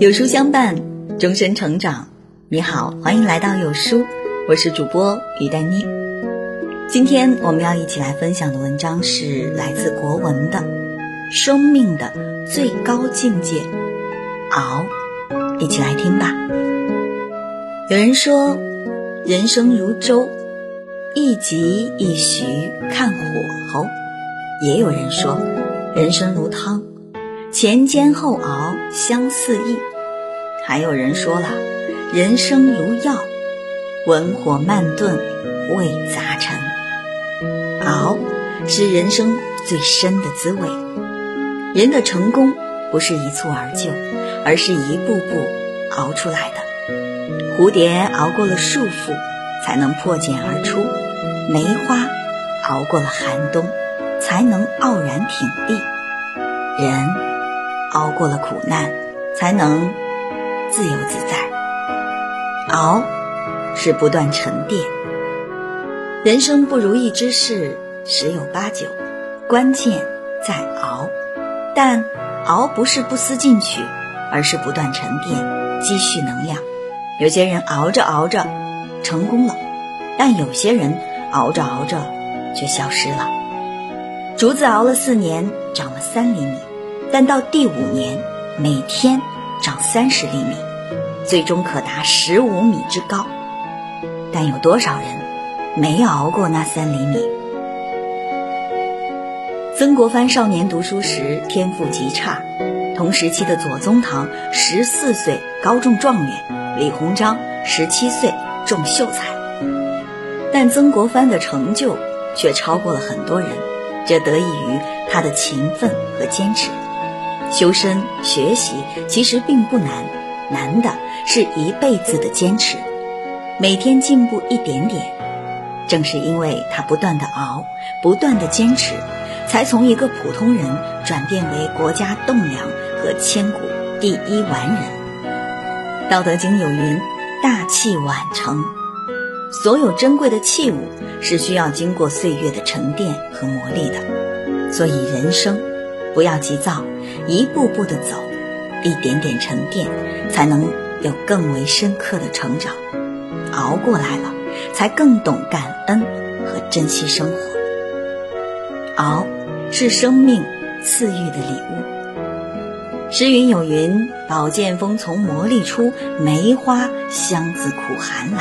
有书相伴，终身成长。你好，欢迎来到有书，我是主播于丹妮。今天我们要一起来分享的文章是来自国文的《生命的最高境界》，熬，一起来听吧。有人说，人生如舟，一急一徐看火候；也有人说，人生如汤。前煎后熬相似意，还有人说了，人生如药，文火慢炖味杂陈。熬是人生最深的滋味。人的成功不是一蹴而就，而是一步步熬出来的。蝴蝶熬过了束缚，才能破茧而出；梅花熬过了寒冬，才能傲然挺立。人。熬过了苦难，才能自由自在。熬是不断沉淀。人生不如意之事十有八九，关键在熬。但熬不是不思进取，而是不断沉淀，积蓄能量。有些人熬着熬着成功了，但有些人熬着熬着却消失了。竹子熬了四年，长了三厘米。但到第五年，每天长三十厘米，最终可达十五米之高。但有多少人没熬过那三厘米？曾国藩少年读书时天赋极差，同时期的左宗棠十四岁高中状元，李鸿章十七岁中秀才。但曾国藩的成就却超过了很多人，这得益于他的勤奋和坚持。修身学习其实并不难，难的是一辈子的坚持，每天进步一点点。正是因为他不断的熬，不断的坚持，才从一个普通人转变为国家栋梁和千古第一完人。《道德经》有云：“大器晚成。”所有珍贵的器物是需要经过岁月的沉淀和磨砺的，所以人生不要急躁。一步步的走，一点点沉淀，才能有更为深刻的成长。熬过来了，才更懂感恩和珍惜生活。熬是生命赐予的礼物。诗云有云：“宝剑锋从磨砺出，梅花香自苦寒来。”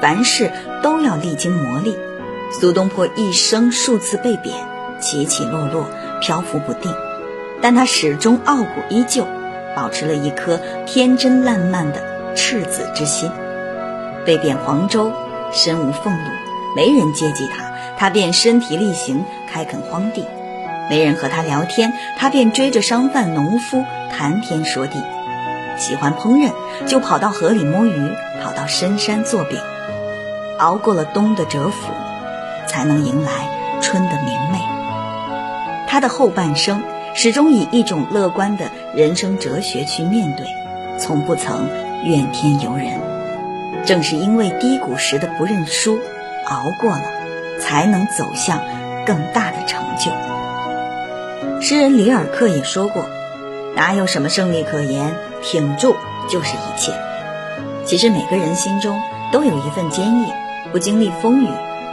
凡事都要历经磨砺。苏东坡一生数次被贬，起起落落，漂浮不定。但他始终傲骨依旧，保持了一颗天真烂漫的赤子之心。被贬黄州，身无俸禄，没人接济他，他便身体力行开垦荒地；没人和他聊天，他便追着商贩农夫谈天说地。喜欢烹饪，就跑到河里摸鱼，跑到深山做饼。熬过了冬的蛰伏，才能迎来春的明媚。他的后半生。始终以一种乐观的人生哲学去面对，从不曾怨天尤人。正是因为低谷时的不认输，熬过了，才能走向更大的成就。诗人里尔克也说过：“哪有什么胜利可言，挺住就是一切。”其实每个人心中都有一份坚毅，不经历风雨，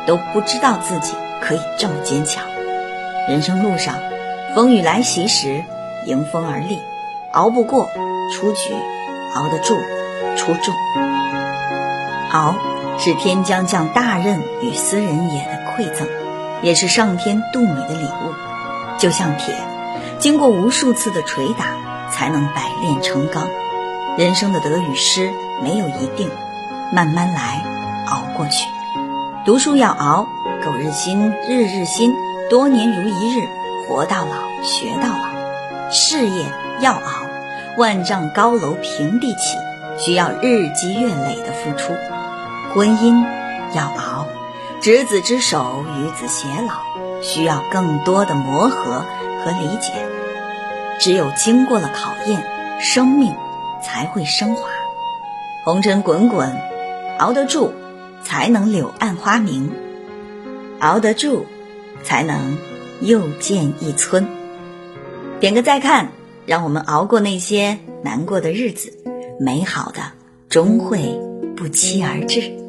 都不知道自己可以这么坚强。人生路上。风雨来袭时，迎风而立，熬不过出局，熬得住出众。熬是天将降大任于斯人也的馈赠，也是上天度你的礼物。就像铁，经过无数次的捶打，才能百炼成钢。人生的得与失没有一定，慢慢来，熬过去。读书要熬，苟日新，日日新，多年如一日。活到老，学到老；事业要熬，万丈高楼平地起，需要日积月累的付出；婚姻要熬，执子之手，与子偕老，需要更多的磨合和理解。只有经过了考验，生命才会升华。红尘滚滚，熬得住，才能柳暗花明；熬得住，才能。又见一村，点个再看，让我们熬过那些难过的日子，美好的终会不期而至。